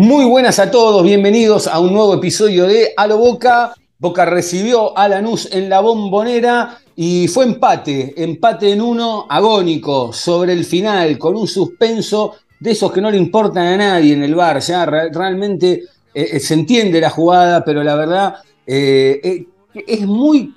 Muy buenas a todos, bienvenidos a un nuevo episodio de A lo Boca. Boca recibió a Lanús en la bombonera y fue empate, empate en uno agónico sobre el final, con un suspenso de esos que no le importan a nadie en el bar. Ya re- realmente eh, eh, se entiende la jugada, pero la verdad eh, es muy.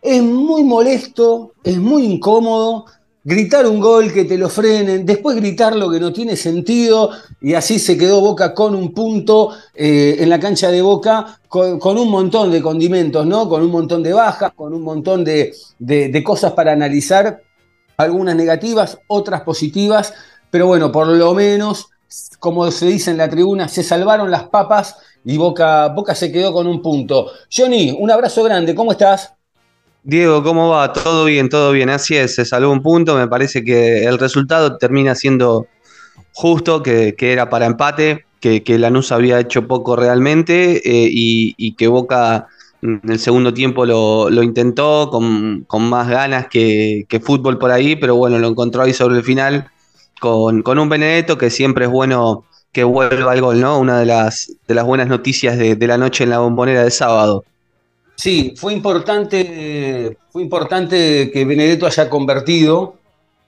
es muy molesto, es muy incómodo gritar un gol que te lo frenen, después gritar lo que no tiene sentido, y así se quedó Boca con un punto eh, en la cancha de Boca, con, un montón de condimentos, ¿no? Con un montón de bajas, con un montón de, de- de cosas para analizar, algunas negativas, otras positivas, pero bueno, por lo menos, como se dice en la tribuna, se salvaron las papas y Boca, Boca se quedó con un punto. Johnny, un abrazo grande, ¿cómo estás? Diego, ¿cómo va? Todo bien, todo bien. Así es, se salvó un punto. Me parece que el resultado termina siendo justo, que, que era para empate, que, que Lanús había hecho poco realmente eh, y, y que Boca en el segundo tiempo lo, lo intentó con, con más ganas que, que fútbol por ahí, pero bueno, lo encontró ahí sobre el final con, con un Benedetto que siempre es bueno que vuelva al gol, ¿no? Una de las, de las buenas noticias de, de la noche en la bombonera de sábado. Sí, fue importante, fue importante que Benedetto haya convertido,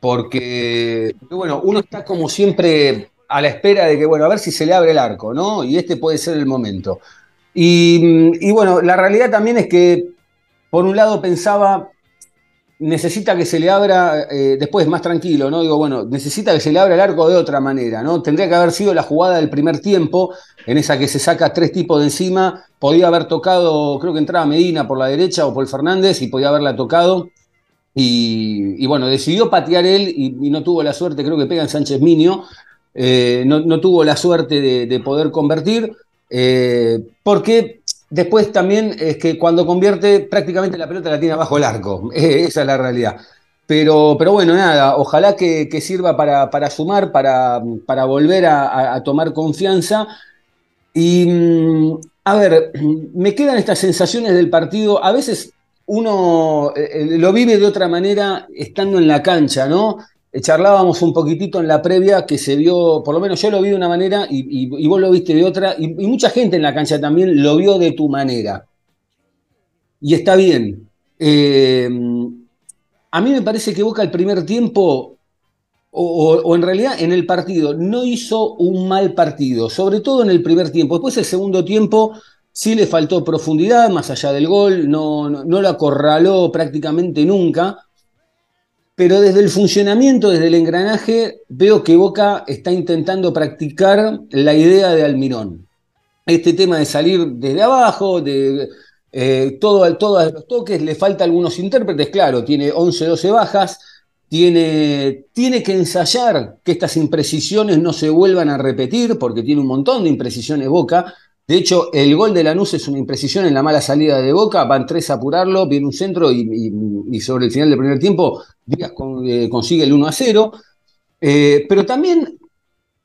porque, bueno, uno está como siempre a la espera de que, bueno, a ver si se le abre el arco, ¿no? Y este puede ser el momento. Y, y bueno, la realidad también es que, por un lado, pensaba, necesita que se le abra, eh, después más tranquilo, ¿no? Digo, bueno, necesita que se le abra el arco de otra manera, ¿no? Tendría que haber sido la jugada del primer tiempo, en esa que se saca tres tipos de encima, podía haber tocado, creo que entraba Medina por la derecha o por Fernández y podía haberla tocado. Y, bueno, decidió patear él y, no tuvo la suerte, creo que pega en Sánchez Minio, eh, no, tuvo la suerte de, de poder convertir, eh, porque después también es que cuando convierte prácticamente la pelota la tiene abajo el arco, Eh, esa es la realidad. Pero, pero bueno, nada, ojalá que, sirva para, para sumar, para, para volver a tomar confianza. Y mm, a ver, me quedan estas sensaciones del partido. A veces uno eh, eh, lo vive de otra manera estando en la cancha, ¿no? Eh, Charlábamos un poquitito en la previa que se vio, por lo menos yo lo vi de una manera y, vos lo viste de otra, y, mucha gente en la cancha también lo vio de tu manera. Y está bien. A mí me parece que Boca el primer tiempo o, en realidad en el partido no hizo un mal partido, sobre todo en el primer tiempo. Después el segundo tiempo sí le faltó profundidad, más allá del gol, no, no, no lo acorraló prácticamente nunca. Pero desde el funcionamiento, desde el engranaje, veo que Boca está intentando practicar la idea de Almirón. Este tema de salir desde abajo, de eh, todo, todos los toques, le falta algunos intérpretes, claro, tiene 11, 12 bajas, tiene, tiene que ensayar que estas imprecisiones no se vuelvan a repetir, porque tiene un montón de imprecisiones Boca. De hecho, el gol de Lanús es una imprecisión en la mala salida de Boca, van tres a apurarlo, viene un centro y, sobre el final del primer tiempo eh, consigue el 1 a 0. Eh, pero también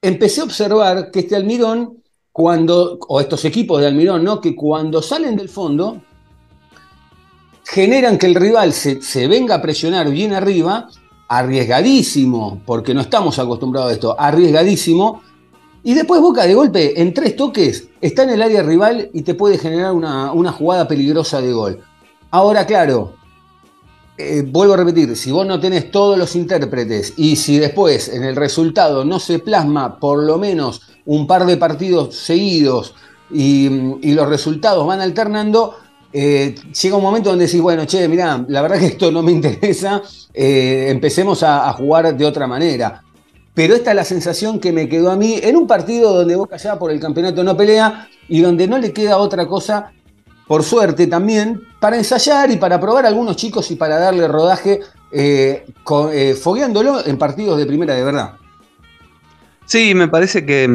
empecé a observar que este Almirón, cuando, o estos equipos de Almirón, ¿no? que cuando salen del fondo, generan que el rival se, se venga a presionar bien arriba, arriesgadísimo, porque no estamos acostumbrados a esto, arriesgadísimo, y después Boca de golpe, en tres toques, está en el área rival y te puede generar una, una jugada peligrosa de gol. Ahora, claro, eh, vuelvo a repetir, si vos no tenés todos los intérpretes y si después en el resultado no se plasma por lo menos un par de partidos seguidos y, y los resultados van alternando, eh, llega un momento donde decís, bueno, che, mirá, la verdad que esto no me interesa, eh, empecemos a, jugar de otra manera. Pero esta es la sensación que me quedó a mí en un partido donde Boca ya por el campeonato no pelea y donde no le queda otra cosa, por suerte también, para ensayar y para probar a algunos chicos y para darle rodaje eh, fogueándolo en partidos de primera de verdad. Sí, me parece que,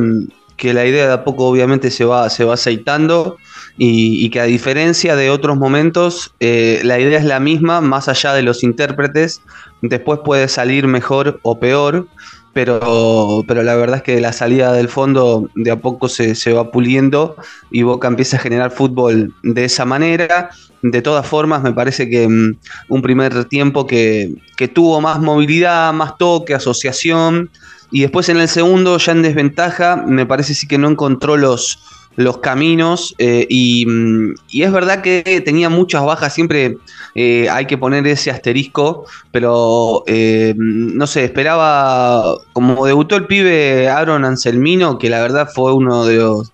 que la idea de a poco obviamente se va, se va aceitando y, y que a diferencia de otros momentos, eh, la idea es la misma, más allá de los intérpretes. Después puede salir mejor o peor, pero, pero la verdad es que la salida del fondo de a poco se, se va puliendo y Boca empieza a generar fútbol de esa manera. De todas formas, me parece que mm, un primer tiempo que, que tuvo más movilidad, más toque, asociación. Y después en el segundo, ya en desventaja, me parece sí que no encontró los, los caminos. eh, y, mm, y es verdad que tenía muchas bajas, siempre eh, hay que poner ese asterisco, pero eh, no sé, esperaba, como debutó el pibe Aaron Anselmino, que la verdad fue uno de los,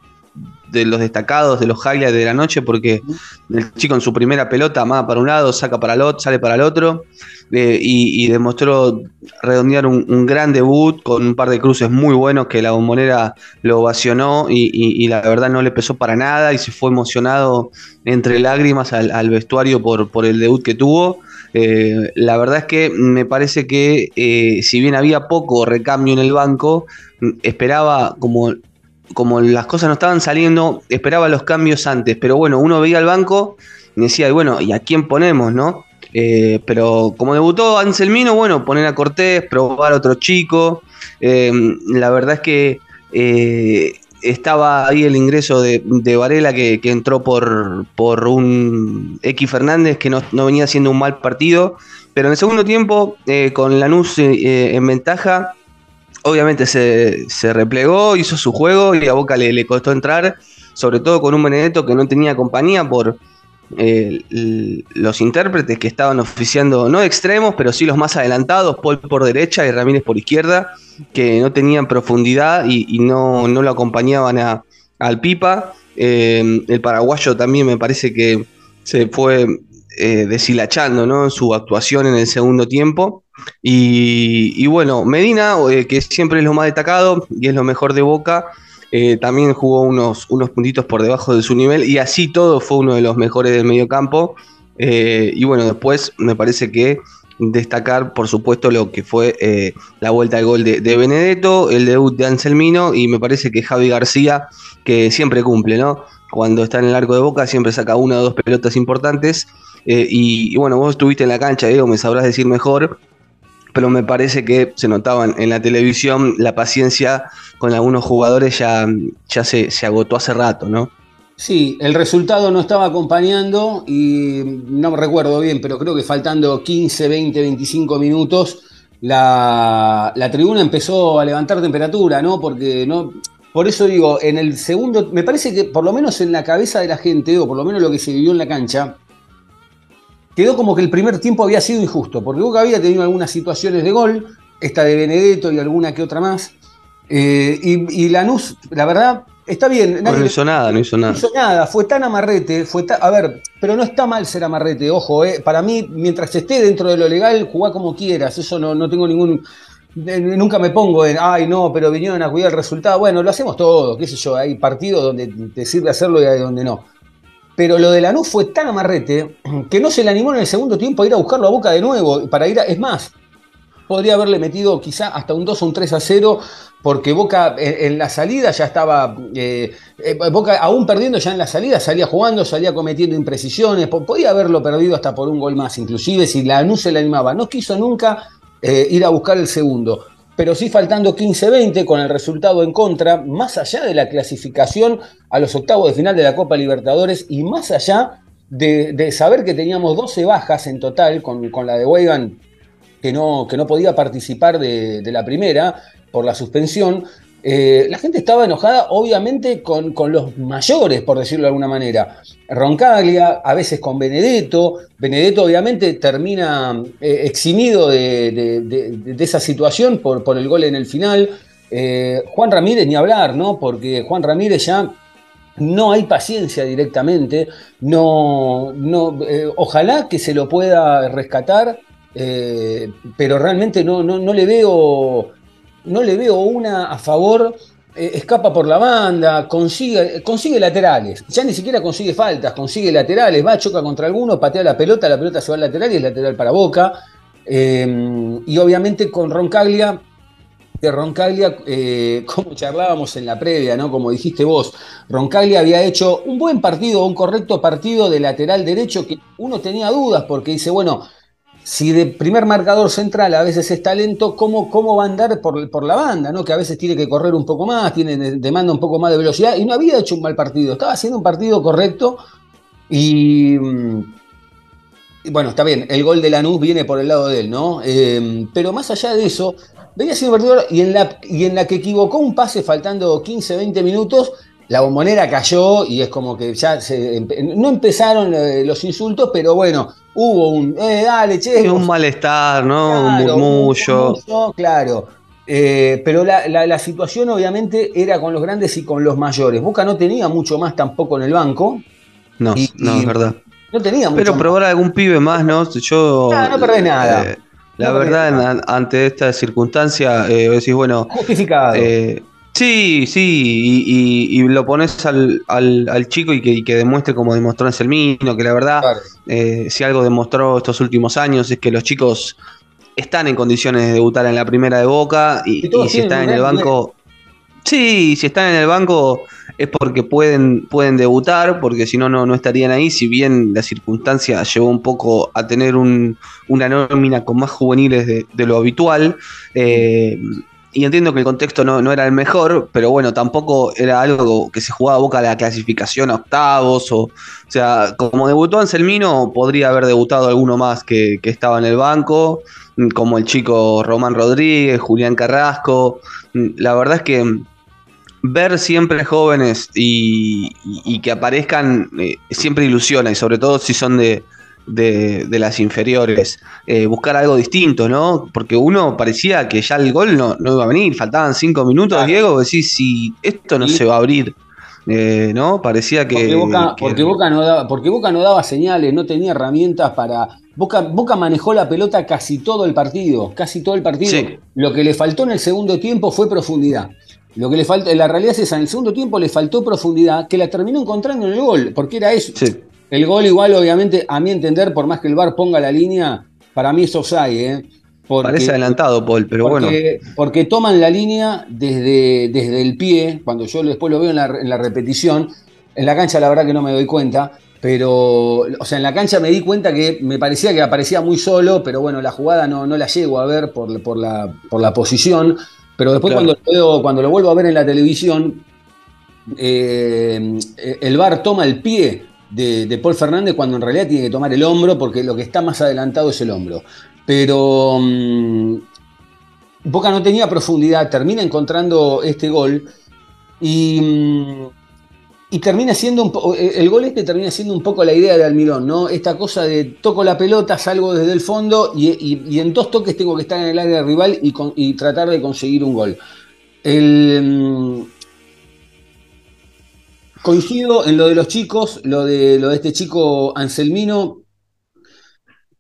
de los destacados, de los highlights de la noche, porque el chico en su primera pelota, amada para un lado, saca para el otro, sale para el otro, y, demostró redondear un, gran debut con un par de cruces muy buenos que la bombonera lo ovacionó y, la verdad no le pesó para nada y se fue emocionado entre lágrimas al, al vestuario por, por el debut que tuvo. Eh, la verdad es que me parece que eh, si bien había poco recambio en el banco, mm, esperaba como como las cosas no estaban saliendo, esperaba los cambios antes, pero bueno, uno veía al banco y decía, y bueno, ¿y a quién ponemos, no? Eh, pero como debutó Anselmino, bueno, poner a Cortés, probar a otro chico. Eh, la verdad es que eh, estaba ahí el ingreso de, Varela que, entró por, por un X Fernández que no, venía haciendo un mal partido. Pero en el segundo tiempo, con Lanús en ventaja, obviamente se, se replegó, hizo su juego y a Boca le, le costó entrar, sobre todo con un Benedetto que no tenía compañía por los intérpretes que estaban oficiando, no extremos, pero sí los más adelantados, Paul por derecha y Ramírez por izquierda, que no tenían profundidad y, no, no lo acompañaban a- al Pipa. Eh, el paraguayo también me parece que se fue eh, deshilachando ¿no? en su actuación en el segundo tiempo. Y, y bueno, Medina, eh, que siempre es lo más destacado y es lo mejor de Boca, eh, también jugó unos, unos puntitos por debajo de su nivel y así todo fue uno de los mejores del medio campo. Eh, y bueno, después me parece que destacar, por supuesto, lo que fue eh, la vuelta al gol de, de Benedetto, el debut de Anselmino y me parece que Javi García, que siempre cumple, ¿no? Cuando está en el arco de Boca siempre saca una o dos pelotas importantes. Eh, y, y bueno, vos estuviste en la cancha, Diego, me sabrás decir mejor pero me parece que se notaba en, la televisión la paciencia con algunos jugadores ya, ya se, se agotó hace rato, ¿no? Sí, el resultado no estaba acompañando y no me recuerdo bien, pero creo que faltando 15, 20, 25 minutos, la, la tribuna empezó a levantar temperatura, ¿no? Porque no. Por eso digo, en el segundo, me parece que por lo menos en la cabeza de la gente, o por lo menos lo que se vivió en la cancha, quedó como que el primer tiempo había sido injusto, porque Boca había tenido algunas situaciones de gol, esta de Benedetto y alguna que otra más. eh, y, y Lanús, la verdad, está bien. No, nadie- no hizo nada, no hizo no nada. hizo nada, fue tan amarrete, fue ta- a ver, pero no está mal ser amarrete, ojo, eh. para mí, mientras esté dentro de lo legal, jugá como quieras, eso no, no tengo ningún, eh, nunca me pongo en, ay no, pero vinieron a cuidar el resultado, bueno, lo hacemos todo, qué sé yo, hay partidos donde te sirve hacerlo y hay donde no. Pero lo de Lanús fue tan amarrete que no se le animó en el segundo tiempo a ir a buscarlo a Boca de nuevo, para ir a, es más, podría haberle metido quizá hasta un 2 o un 3 a 0, porque Boca en, la salida ya estaba, eh, eh, Boca aún perdiendo ya en la salida, salía jugando, salía cometiendo imprecisiones, po- podía haberlo perdido hasta por un gol más, inclusive si Lanús se le animaba. No quiso nunca eh, ir a buscar el segundo, pero sí faltando 15-20 con el resultado en contra, más allá de la clasificación a los octavos de final de la Copa Libertadores y más allá de, saber que teníamos 12 bajas en total con, la de Weigan que no, que no podía participar de la primera por la suspensión, eh, la gente estaba enojada, obviamente, con, con los mayores, por decirlo de alguna manera. Roncaglia, a veces con Benedetto. Benedetto, obviamente, termina eh, eximido de, de- esa situación por, por el gol en el final. Eh, Juan Ramírez, ni hablar, ¿no? Porque Juan Ramírez ya no hay paciencia directamente. No, no, ojalá que se lo pueda rescatar, pero realmente no, no, no le veo, no le veo una a favor. eh, escapa por la banda, consigue, consigue laterales, ya ni siquiera consigue faltas, consigue laterales, va, choca contra alguno, patea la pelota, la pelota se va al lateral y es lateral para Boca. Eh, y obviamente con Roncaglia, que Roncaglia, eh, como charlábamos en la previa, ¿no? Como dijiste vos, Roncaglia había hecho un buen partido, un correcto partido de lateral derecho que uno tenía dudas porque dice, bueno, si de primer marcador central a veces es talento, ¿cómo, cómo va a andar por, por, la banda? ¿no? Que a veces tiene que correr un poco más, tiene, demanda un poco más de velocidad, y no había hecho un mal partido, estaba haciendo un partido correcto y, y bueno, está bien, el gol de Lanús viene por el lado de él, ¿no? Eh, pero más allá de eso, venía siendo un y en, la, y en la que equivocó un pase faltando 15, 20 minutos, la bombonera cayó y es como que ya se, no empezaron eh, los insultos, pero bueno, hubo un, eh, dale, che. un malestar, ¿no? Claro, un murmullo. Un claro. Eh, pero la, la, la, situación obviamente era con los grandes y con los mayores. Boca no tenía mucho más tampoco en el banco. No, y, no, y es verdad. No tenía mucho Pero probar algún pibe más, ¿no? Yo. Ah, no perdés nada. eh, la No perdés verdad, nada. ante esta circunstancia, decís, bueno. Justificado. Sí, sí, y, y- y lo pones al, al- al chico y que, y que demuestre como demostró Anselmino, que la verdad, Claro. eh, si algo demostró estos últimos años es que los chicos están en condiciones de debutar en la primera de Boca y, si están en el banco, sí, si están en el banco es porque pueden, pueden debutar, porque si no, no no estarían ahí, si bien la circunstancia llevó un poco a tener un- una nómina con más juveniles de, de lo habitual. eh, y entiendo que el contexto no, no era el mejor, pero bueno, tampoco era algo que se jugaba a boca la clasificación a octavos. O, o sea, como debutó Anselmino, podría haber debutado alguno más que, que estaba en el banco, mm, como el chico Román Rodríguez, Julián Carrasco. Mm, La verdad es que ver siempre jóvenes y, y- y que aparezcan eh, siempre ilusiona, y sobre todo si son de, de- de las inferiores. Eh, buscar algo distinto, ¿no? Porque uno parecía que ya el gol no, no iba a venir, faltaban cinco minutos, Claro. Diego, decís, si esto no Y- se va a abrir, eh, ¿no? Parecía que... Porque Boca, que- porque, Boca no daba, porque Boca no daba señales, no tenía herramientas para. Boca, Boca manejó la pelota casi todo el partido, casi todo el partido. Sí. Lo que le faltó en el segundo tiempo fue profundidad. Lo que le falta, la realidad es esa, en el segundo tiempo le faltó profundidad, que la terminó encontrando en el gol, porque era eso. Sí. El gol igual, obviamente, a mi entender, por más que el VAR ponga la línea, para mí es offside, ¿eh? Porque- Parece adelantado, Paul, pero bueno. porque, porque toman la línea desde, desde el pie, cuando yo después lo veo en la, en la repetición, en la cancha la verdad que no me doy cuenta, pero, o sea, en la cancha me di cuenta que me parecía que aparecía muy solo, pero bueno, la jugada no, no la llego a ver por, por, la, por la posición, pero después Claro. cuando, lo veo- cuando lo vuelvo a ver en la televisión, eh, el VAR toma el pie de, Paul Fernández cuando en realidad tiene que tomar el hombro, porque lo que está más adelantado es el hombro. Pero mm, Boca no tenía profundidad, termina encontrando este gol y, mm, y termina siendo un po- el gol este termina siendo un poco la idea de Almirón, ¿no? Esta cosa de toco la pelota, salgo desde el fondo y, y- en dos toques tengo que estar en el área rival y, y tratar de conseguir un gol. El, mm, coincido en lo de los chicos, lo de, lo de este chico Anselmino,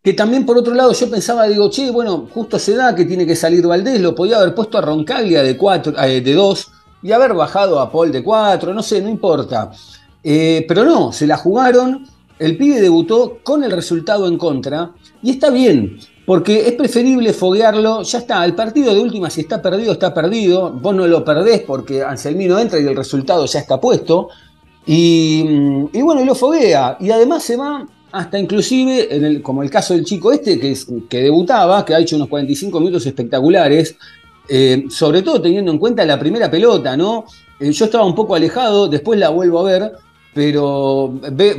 que también por otro lado yo pensaba, digo, che, bueno, justo se da que tiene que salir Valdés, lo podía haber puesto a Roncaglia de, cuatro, eh, de dos y haber bajado a Paul de cuatro, no sé, no importa. Eh, pero no, se la jugaron, el pibe debutó con el resultado en contra y está bien, porque es preferible foguearlo, ya está, el partido de última, si está perdido, está perdido, vos no lo perdés porque Anselmino entra y el resultado ya está puesto. Y, y bueno, y lo foguea. Y además se va hasta inclusive, como el caso del chico este, que, es- que debutaba, que ha hecho unos 45 minutos espectaculares, eh, sobre todo teniendo en cuenta la primera pelota, ¿no? Eh, yo estaba un poco alejado, después la vuelvo a ver, pero ve-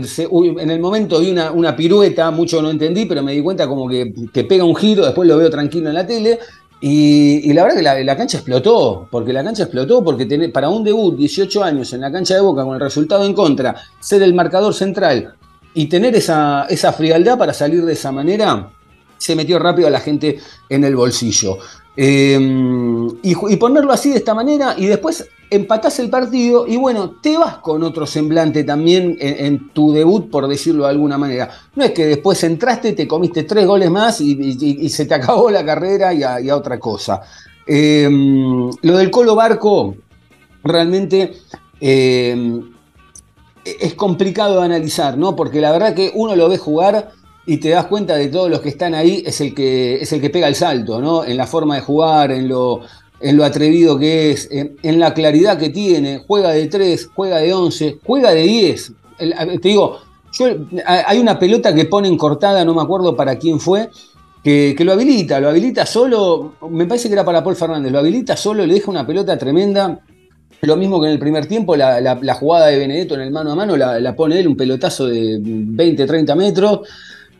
en el momento vi una, una pirueta, mucho no entendí, pero me di cuenta como que, que pega un giro, después lo veo tranquilo en la tele. Y, la verdad que la, la cancha explotó, porque la cancha explotó, porque tener- para un debut, 18 años en la cancha de Boca con el resultado en contra, ser el marcador central y tener esa, esa frialdad para salir de esa manera, se metió rápido a la gente en el bolsillo. Eh, y, ponerlo así de esta manera y después empatás el partido y bueno, te vas con otro semblante también en, tu debut, por decirlo de alguna manera. No es que después entraste, te comiste tres goles más y, se te acabó la carrera y a, otra cosa. Eh, lo del Colo Barco, realmente eh, es complicado de analizar, ¿no? Porque la verdad que uno lo ve jugar y te das cuenta de todos los que están ahí, es el que, es el que pega el salto, ¿no? En la forma de jugar, en lo, en lo atrevido que es, en, la claridad que tiene, juega de 3, juega de 11, juega de 10. El- a- te digo, hay una pelota que ponen cortada, no me acuerdo para quién fue, que, que lo habilita, lo habilita solo, me parece que era para Paul Fernández, lo habilita solo, le deja una pelota tremenda. Lo mismo que en el primer tiempo, la, la- jugada de Benedetto en el mano a mano la pone él, un pelotazo de 20, 30 metros.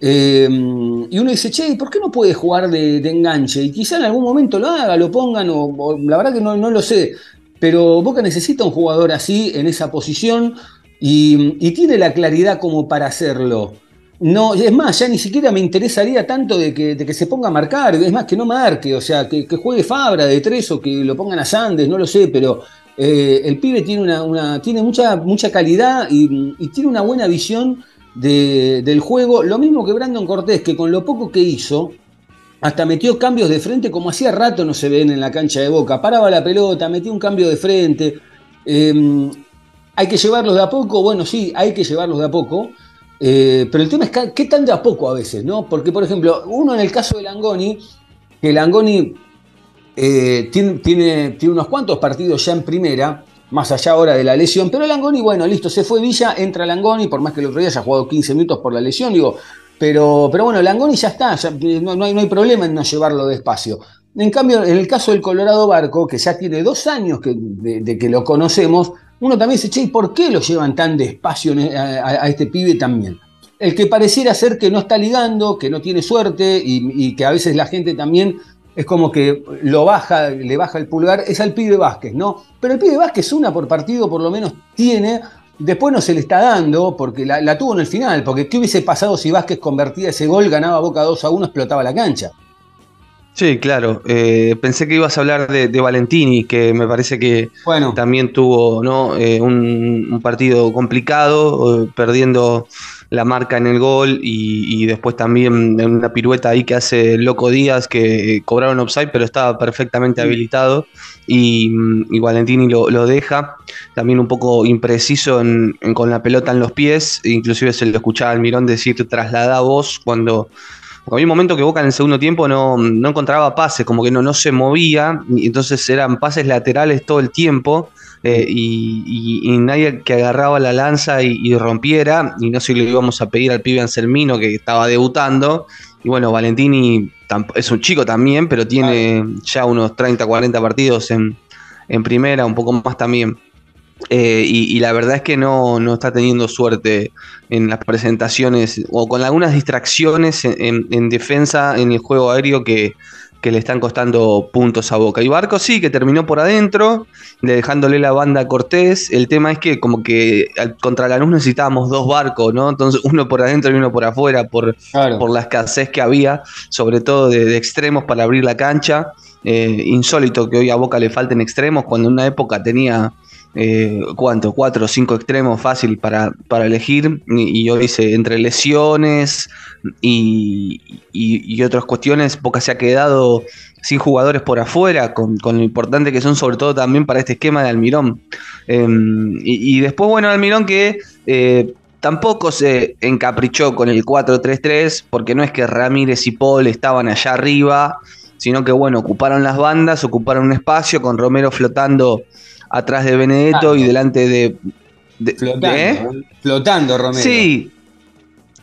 Eh, y uno dice, che, ¿por qué no puede jugar de, enganche? Y quizá en algún momento lo haga, lo pongan, o, la verdad que no, lo sé. Pero Boca necesita un jugador así, en esa posición, y, tiene la claridad como para hacerlo. No, es más, ya ni siquiera me interesaría tanto de que, se ponga a marcar, es más, que no marque, o sea, que, juegue Fabra de tres o que lo pongan a Sandes, no lo sé, pero eh, el pibe tiene, una, tiene mucha, mucha calidad y tiene una buena visión de- del juego. Lo mismo que Brandon Cortés, que con lo poco que hizo, hasta metió cambios de frente como hacía rato no se ven en la cancha de Boca. Paraba la pelota, metía un cambio de frente. Eh, hay que llevarlos de a poco, bueno, sí, hay que llevarlos de a poco. eh, pero el tema es ca- qué tan de a poco a veces, ¿no? Porque, por ejemplo, uno en el caso de Langoni, que Langoni eh, tiene, tiene, tiene unos cuantos partidos ya en primera, más allá ahora de la lesión, pero Langoni, bueno, listo, se fue Villa, entra Langoni, por más que el otro día haya jugado 15 minutos por la lesión, digo, pero, pero bueno, Langoni ya está, ya, no, no hay, no hay problema en no llevarlo despacio. En cambio, en el caso del Colorado Barco, que ya tiene dos años que, de, que lo conocemos, uno también dice, che, ¿y por qué lo llevan tan despacio en- a, a- este pibe también? El que pareciera ser que no está ligando, que no tiene suerte y que a veces la gente también es como que lo baja, le baja el pulgar, es al pibe Vázquez, ¿no? Pero el pibe Vázquez una por partido por lo menos tiene, después no se le está dando porque la, la tuvo en el final, porque ¿qué hubiese pasado si Vázquez convertía ese gol, ganaba Boca 2 a 1, explotaba la cancha? Sí, claro. Eh, pensé que ibas a hablar de, de Valentini, que me parece que Bueno, también tuvo ¿no? Eh, un, un partido complicado, eh, perdiendo la marca en el gol y, y después también en una pirueta ahí que hace Loco Díaz, que eh, cobraron offside, pero estaba perfectamente Sí. habilitado y, mm, y Valentini lo, lo deja. También un poco impreciso en- en- con la pelota en los pies, inclusive se lo escuchaba al Mirón decir traslada vos cuando... Había un momento que Boca en el segundo tiempo no, no encontraba pases, como que no, no se movía, y entonces eran pases laterales todo el tiempo, eh, y, y- y nadie que agarraba la lanza y, y rompiera, y no sé si le íbamos a pedir al pibe Anselmino que estaba debutando, y bueno, Valentini es un chico también, pero tiene ya unos 30, 40 partidos en, en primera, un poco más también. Eh, y, y la verdad es que no, no está teniendo suerte en las presentaciones o con algunas distracciones en, en- en defensa en el juego aéreo que, que le están costando puntos a Boca. Y Barco sí, que terminó por adentro, le- dejándole la banda a Cortés. El tema es que como que contra Lanús necesitábamos dos barcos, ¿no? Entonces uno por adentro y uno por afuera por, claro. por la escasez que había, sobre todo de, de extremos para abrir la cancha. Eh, insólito que hoy a Boca le falten extremos, cuando en una época tenía, eh, ¿cuánto? Cuatro o cinco extremos fácil para, para elegir, y, y hoy se, entre lesiones y, y- otras cuestiones, Boca se ha quedado sin jugadores por afuera, con, lo importante que son, sobre todo también para este esquema de Almirón. Y, y después, bueno, Almirón que eh, tampoco se encaprichó con el 4-3-3, porque no es que Ramírez y Paul estaban allá arriba, sino que, bueno, ocuparon las bandas, ocuparon un espacio con Romero flotando atrás de Benedetto y delante de... de- Flotando, de- ¿eh? flotando Romero. Sí.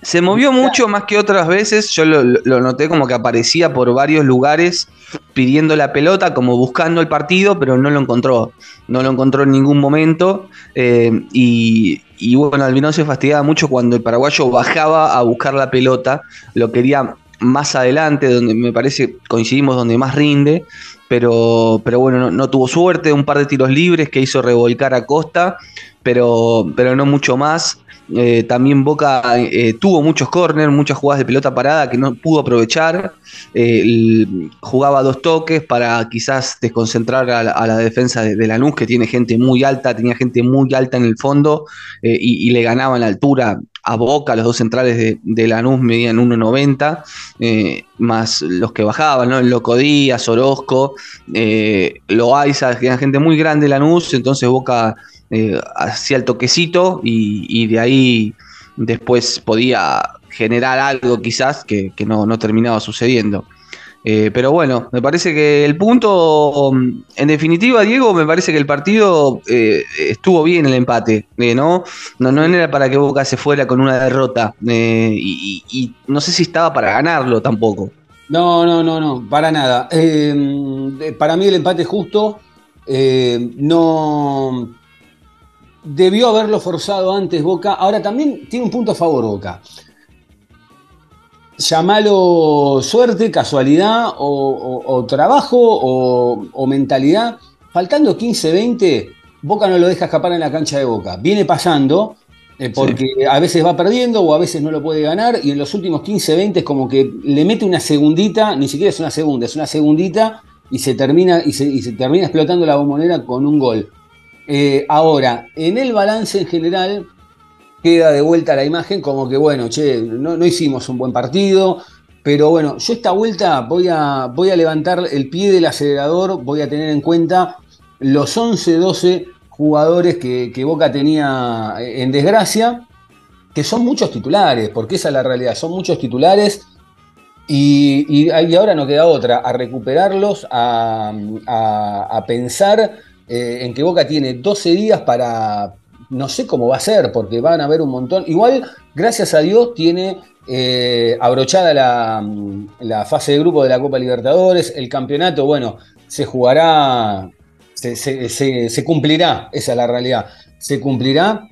Se movió mucho más que otras veces. Yo lo, lo noté como que aparecía por varios lugares pidiendo la pelota, como buscando el partido, pero no lo encontró. No lo encontró en ningún momento. Eh, y, y bueno, Albino se fastidiaba mucho cuando el paraguayo bajaba a buscar la pelota. Lo quería más adelante, donde me parece coincidimos donde más rinde. Pero, pero bueno, no, tuvo suerte. Un par de tiros libres que hizo revolcar a Costa, pero, pero no mucho más. Eh, también Boca eh, tuvo muchos corners, muchas jugadas de pelota parada que no pudo aprovechar. Eh, jugaba dos toques para quizás desconcentrar a la, defensa de, Lanús, que tiene gente muy alta, tenía gente muy alta en el fondo y, y le ganaban la altura a Boca. Los dos centrales de, de Lanús medían 1,90, eh, más los que bajaban, ¿no? El Loco Díaz, Orozco, eh, Loaiza, que eran gente muy grande Lanús, entonces Boca eh, hacía el toquecito y, de ahí después podía generar algo quizás que, no terminaba sucediendo. Eh, pero bueno, me parece que el punto, en definitiva, Diego, me parece que el partido eh, estuvo bien el empate, eh, ¿no? ¿no? No era para que Boca se fuera con una derrota y, y, no sé si estaba para ganarlo tampoco. No, no, no, no, para nada. para mí el empate justo. no debió haberlo forzado antes Boca. Ahora también tiene un punto a favor Boca llamalo suerte, casualidad o, trabajo o, mentalidad. Faltando 15, 20, Boca no lo deja escapar en la cancha de Boca. Viene pasando eh, porque a veces va perdiendo o a veces no lo puede ganar y en los últimos 15, 20 es como que le mete una segundita, ni siquiera es una segunda, es una segundita y se termina, y se, termina explotando la bombonera con un gol. Eh, ahora, en el balance en general, queda de vuelta la imagen como que, bueno, che, no, hicimos un buen partido, pero bueno, yo esta vuelta voy a, voy a levantar el pie del acelerador, voy a tener en cuenta los 11, 12 jugadores que, Boca tenía en desgracia, que son muchos titulares, porque esa es la realidad, son muchos titulares. Y, ahora no queda otra, a recuperarlos, a, a, pensar eh, en que Boca tiene 12 días para, no sé cómo va a ser, porque van a haber un montón. Igual, gracias a Dios, tiene eh, abrochada la, fase de grupo de la Copa Libertadores. El campeonato, bueno, se jugará, se, cumplirá, esa es la realidad. Se cumplirá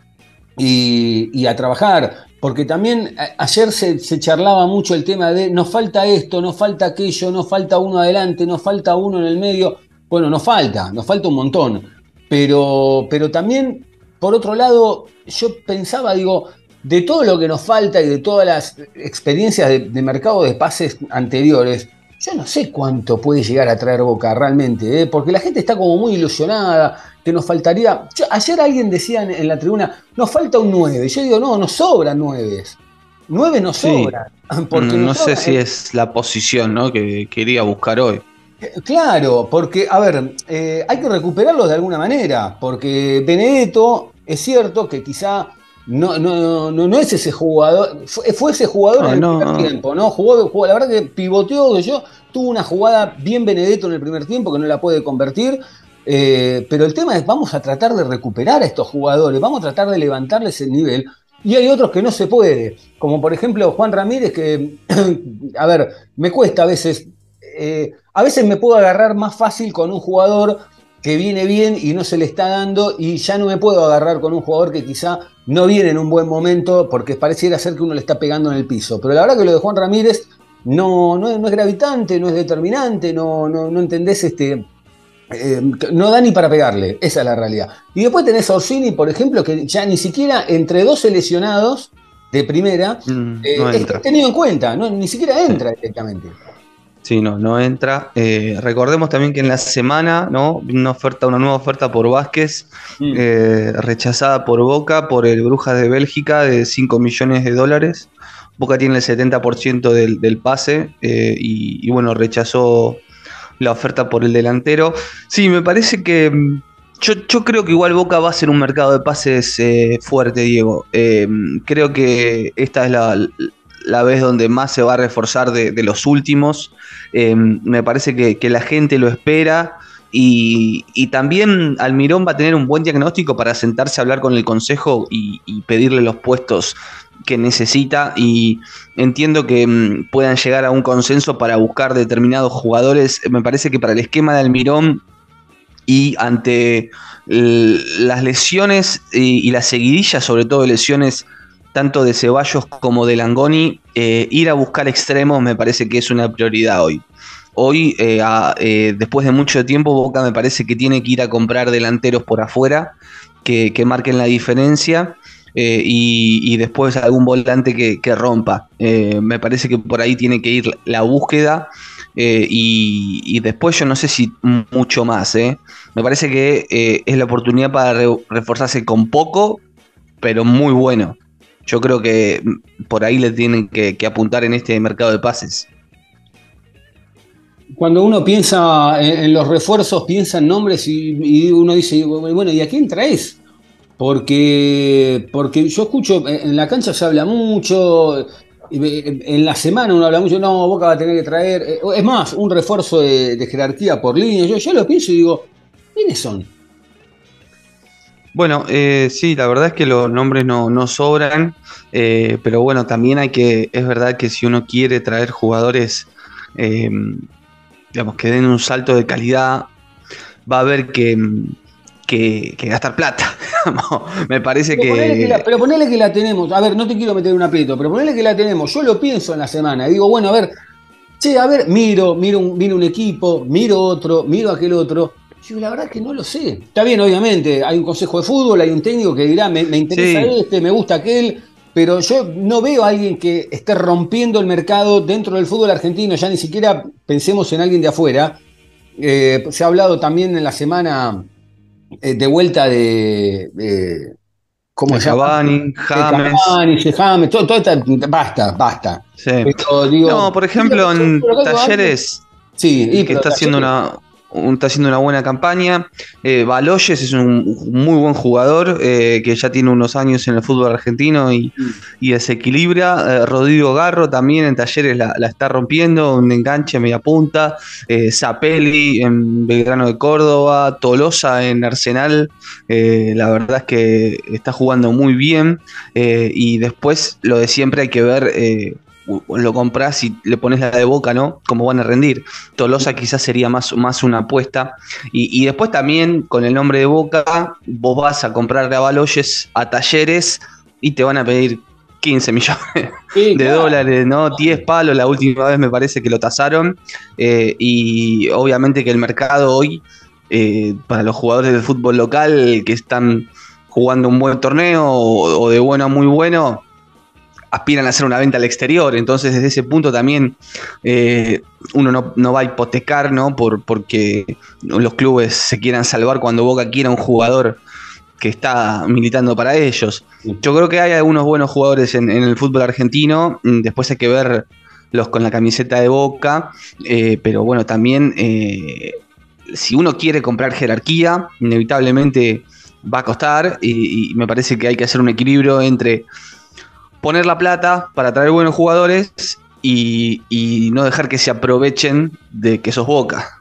y, a trabajar. Porque también ayer se, se, charlaba mucho el tema de nos falta esto, nos falta aquello, nos falta uno adelante, nos falta uno en el medio. Bueno, nos falta, nos falta un montón. Pero, pero también por otro lado, yo pensaba, digo, de todo lo que nos falta y de todas las experiencias de, mercado de pases anteriores, yo no sé cuánto puede llegar a traer Boca realmente, ¿eh? porque la gente está como muy ilusionada, que nos faltaría... ayer alguien decía en, la tribuna, nos falta un 9. Yo digo, no, nos sobran 9. 9 nos sobran. Porque no, sé si es la posición ¿no? que quería buscar hoy. Claro, porque, a ver, eh, hay que recuperarlos de alguna manera, porque Benedetto es cierto que quizá no, no, no, es ese jugador, fue, ese jugador en el primer tiempo, ¿no? Jugó, la verdad que pivoteó, yo, tuvo una jugada bien Benedetto en el primer tiempo que no la puede convertir, eh, pero el tema es, vamos a tratar de recuperar a estos jugadores, vamos a tratar de levantarles el nivel. Y hay otros que no se puede, como por ejemplo Juan Ramírez, que, a ver, me cuesta a veces eh, a veces me puedo agarrar más fácil con un jugador que viene bien y no se le está dando y ya no me puedo agarrar con un jugador que quizá no viene en un buen momento porque pareciera ser que uno le está pegando en el piso. Pero la verdad que lo de Juan Ramírez no, no, es gravitante, no es determinante, no, no, no entendés este... Eh, no da ni para pegarle, esa es la realidad. Y después tenés a Orsini, por ejemplo, que ya ni siquiera entre dos seleccionados de primera mm, eh, tenido en cuenta, ni siquiera entra directamente. Sí, no, no entra. Eh, recordemos también que en la semana, ¿no? Una oferta, una nueva oferta por Vázquez, mm. eh, rechazada por Boca, por el Brujas de Bélgica, de 5 millones de dólares. Boca tiene el 70% del, pase eh, y, bueno, rechazó la oferta por el delantero. Sí, me parece que. Mm, yo, yo creo que igual Boca va a ser un mercado de pases fuerte, Diego. creo que esta es la, la vez donde más se va a reforzar de, los últimos. Eh, me parece que, la gente lo espera. Y, también Almirón va a tener un buen diagnóstico para sentarse a hablar con el consejo y, pedirle los puestos que necesita. Y entiendo que mm, puedan llegar a un consenso para buscar determinados jugadores. Me parece que para el esquema de Almirón y ante las lesiones y, y las seguidillas, sobre todo lesiones tanto de Ceballos como de Langoni, eh, ir a buscar extremos me parece que es una prioridad hoy. Hoy, eh, eh, después de mucho tiempo, Boca me parece que tiene que ir a comprar delanteros por afuera que, marquen la diferencia y, después algún volante que, rompa. me parece que por ahí tiene que ir la búsqueda y, después yo no sé si mucho más. Me parece que es la oportunidad para reforzarse con poco, pero muy bueno. Yo creo que por ahí le tienen que, apuntar en este mercado de pases. Cuando uno piensa en, los refuerzos, piensa en nombres y, uno dice, bueno, ¿y a quién traes? Porque, porque yo escucho, en la cancha se habla mucho, En la semana uno habla mucho, no, Boca va a tener que traer, eh, es más, un refuerzo de, de jerarquía por línea. Yo, yo lo pienso y digo, ¿quiénes son? Bueno, eh, sí, la verdad es que los nombres no, no sobran, eh, pero bueno, también hay que, es verdad que si uno quiere traer jugadores, eh, digamos, que den un salto de calidad, va a haber que, que, que gastar plata. Me parece Pero que... que la, pero ponele que la tenemos. A ver, no te quiero meter un aprieto, pero ponele que la tenemos. Yo lo pienso en la semana. y Digo, bueno, a ver, che, a ver, miro, miro un, miro un equipo, miro otro, miro aquel otro. Yo la verdad que no lo sé. Está bien, obviamente, hay un consejo de fútbol, hay un técnico que dirá, me, me interesa Sí. este, me gusta aquel, pero yo no veo a alguien que esté rompiendo el mercado dentro del fútbol argentino, ya ni siquiera pensemos en alguien de afuera. Eh, se ha hablado también en la semana eh, de vuelta de, de- ¿cómo se llama? Cavani, De James. Cavani, James, todo, todo esta- basta, basta. sí. Pero, digo, No, por ejemplo, en talleres, sí, y que está haciendo una, un- está haciendo una buena campaña. Eh, Baloyes es un muy buen jugador eh, que ya tiene unos años en el fútbol argentino y, y desequilibra. Eh, Rodrigo Garro también en talleres la, la está rompiendo, un enganche media punta. Eh, Zapelli en Belgrano de Córdoba, Tolosa en Arsenal. La verdad es que está jugando muy bien. Y después lo de siempre hay que ver. Lo compras y le pones la de boca, ¿no? Cómo van a rendir. Tolosa quizás sería más, más una apuesta. Y, y después también, con el nombre de Boca, vos vas a comprarle a Baloyes a talleres y te van a pedir 15 millones Sí, de claro. dólares, ¿no? 10 palos, la última vez me parece que lo tasaron. Eh, y obviamente que el mercado hoy, eh, para los jugadores del fútbol local que están jugando un buen torneo o, o de bueno a muy bueno, aspiran a hacer una venta al exterior. Entonces, desde ese punto también eh, uno no, no va a hipotecar, ¿no? Por, porque los clubes se quieran salvar cuando Boca quiera un jugador que está militando para ellos. Yo creo que hay algunos buenos jugadores en, en el fútbol argentino. Mm, Después hay que ver los con la camiseta de Boca. eh, pero bueno, también eh, si uno quiere comprar jerarquía, inevitablemente va a costar. Y, y me parece que hay que hacer un equilibrio entre poner la plata para traer buenos jugadores y, y no dejar que se aprovechen de que sos Boca.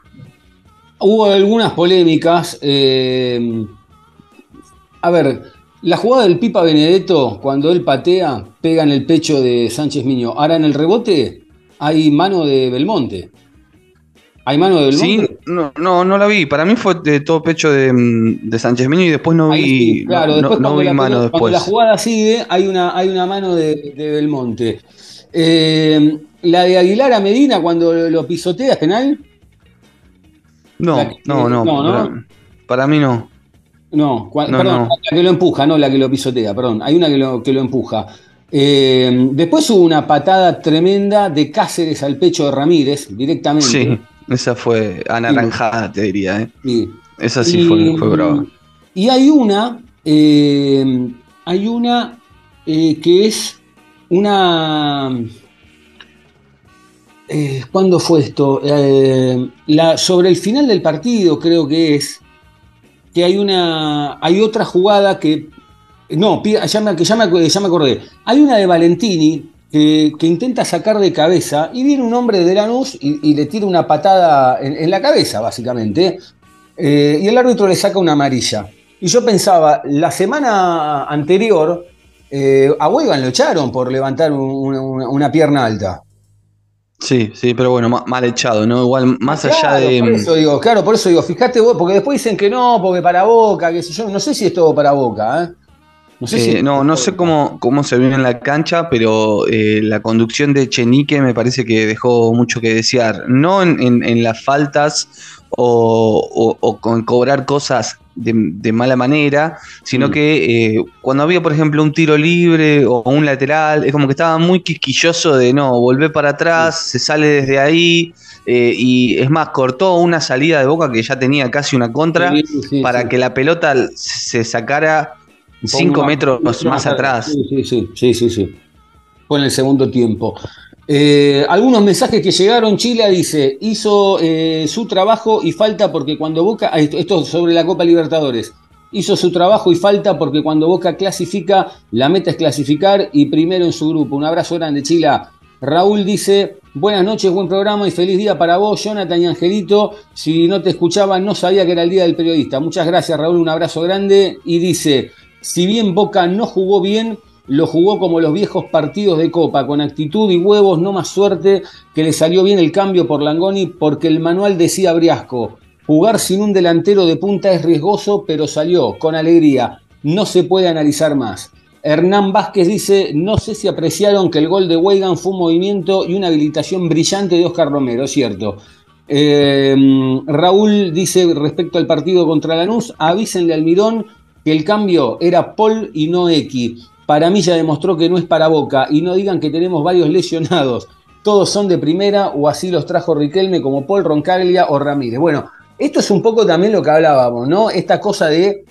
Hubo algunas polémicas. eh, a ver, la jugada del Pipa Benedetto, cuando él patea, pega en el pecho de Sánchez Miño. Ahora en el rebote hay mano de Belmonte. ¿Hay mano de Belmonte? Sí, no, no, no la vi. Para mí fue de todo pecho de, mm, de Sánchez Miño y después no vi, sí, claro, después no cuando vi la, mano pelota- cuando después. la jugada sigue, hay una, hay una mano de, de Belmonte. Eh, la de Aguilar a Medina cuando lo pisotea es penal. No, que- no, no. Para, para mí no. No, cua- perdón, la que lo empuja, no la que lo pisotea, perdón. Hay una que lo, que lo empuja. Eh, después hubo una patada tremenda de Cáceres al pecho de Ramírez, directamente. Sí, esa fue anaranjada, te diría. ¿eh? Sí. Esa sí Y- fue, fue brava. Y hay una, eh, hay una eh, que es una. eh, ¿Cuándo fue esto? Eh, la, sobre el final del partido, creo que es. Que hay una. Hay otra jugada que. No, ya me, que ya me, ya me acordé. Hay una de Valentini que, que intenta sacar de cabeza y viene un hombre de Lanús y, y le tira una patada en, en la cabeza, básicamente. Eh, y el árbitro le saca una amarilla. Y yo pensaba, la semana anterior, eh, a Weigand lo echaron por levantar un- una, pierna alta. Sí, sí, pero bueno, ma- mal echado, ¿no? Igual, más allá de. Por eso digo, claro, por eso digo, fíjate vos, porque después dicen que no, porque para Boca, qué sé yo. No sé si es todo para Boca, ¿eh? No sé si Eh, no, sé cómo, cómo se vio en la cancha, pero eh, la conducción de Chenique me parece que dejó mucho que desear. No en, en- en las faltas o, o- o con cobrar cosas de, de mala manera, sino Mm. que eh, cuando había, por ejemplo, un tiro libre o un lateral, es como que estaba muy quisquilloso de no, volver para atrás, se sale desde ahí. eh, y es más, cortó una salida de boca que ya tenía casi una contra Sí, sí, para sí. que la pelota se sacara Un poco 5 más- metros más atrás. Sí, sí, sí, sí, sí. Fue en el segundo tiempo. Eh, algunos mensajes que llegaron, Chile dice, hizo eh, su trabajo y falta porque cuando Boca, ah, esto esto sobre la Copa Libertadores, hizo su trabajo y falta porque cuando Boca clasifica, la meta es clasificar y primero en su grupo. Un abrazo grande, Chila. Raúl dice, buenas noches, buen programa y feliz día para vos, Jonathan y Angelito. Si no te escuchaba, no sabía que era el día del periodista. Muchas gracias, Raúl, un abrazo grande. Y dice, si bien Boca no jugó bien, lo jugó como los viejos partidos de Copa, con actitud y huevos, no más suerte que le salió bien el cambio por Langoni porque el manual decía Briasco, jugar sin un delantero de punta es riesgoso, pero salió con alegría, no se puede analizar más. Hernán Vázquez dice, no sé si apreciaron que el gol de Weigan fue un movimiento y una habilitación brillante de Oscar Romero, cierto. Eh, Raúl dice respecto al partido contra Lanús, avísenle al Mirón que el cambio era Paul y no X para mí ya demostró que no es para Boca y no digan que tenemos varios lesionados. Todos son de primera o así los trajo Riquelme como Paul Roncaglia o Ramírez. Bueno, esto es un poco también lo que hablábamos, ¿no? Esta cosa de